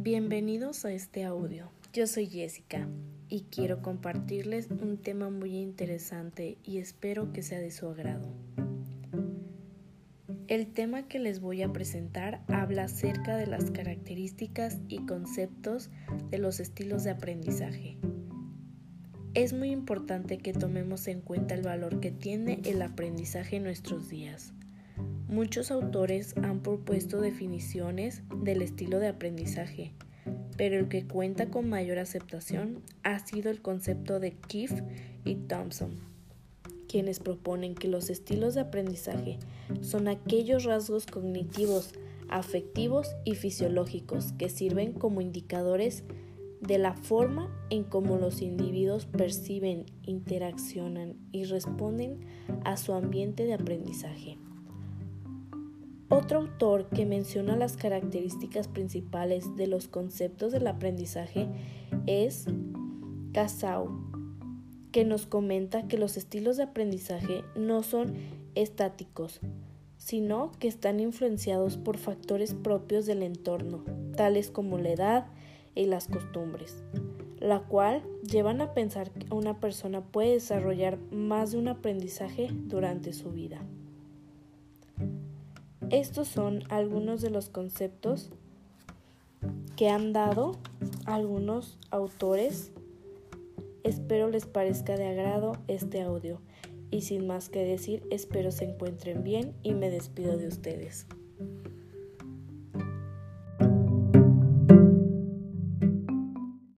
Bienvenidos a este audio. Yo soy Jessica y quiero compartirles un tema muy interesante y espero que sea de su agrado. El tema que les voy a presentar habla acerca de las características y conceptos de los estilos de aprendizaje. Es muy importante que tomemos en cuenta el valor que tiene el aprendizaje en nuestros días. Muchos autores han propuesto definiciones del estilo de aprendizaje, pero el que cuenta con mayor aceptación ha sido el concepto de Keefe y Thompson, quienes proponen que los estilos de aprendizaje son aquellos rasgos cognitivos, afectivos y fisiológicos que sirven como indicadores de la forma en cómo los individuos perciben, interaccionan y responden a su ambiente de aprendizaje. Otro autor que menciona las características principales de los conceptos del aprendizaje es Casau, que nos comenta que los estilos de aprendizaje no son estáticos, sino que están influenciados por factores propios del entorno, tales como la edad y las costumbres, la cual llevan a pensar que una persona puede desarrollar más de un aprendizaje durante su vida. Estos son algunos de los conceptos que han dado algunos autores. Espero les parezca de agrado este audio y sin más que decir, espero se encuentren bien y me despido de ustedes.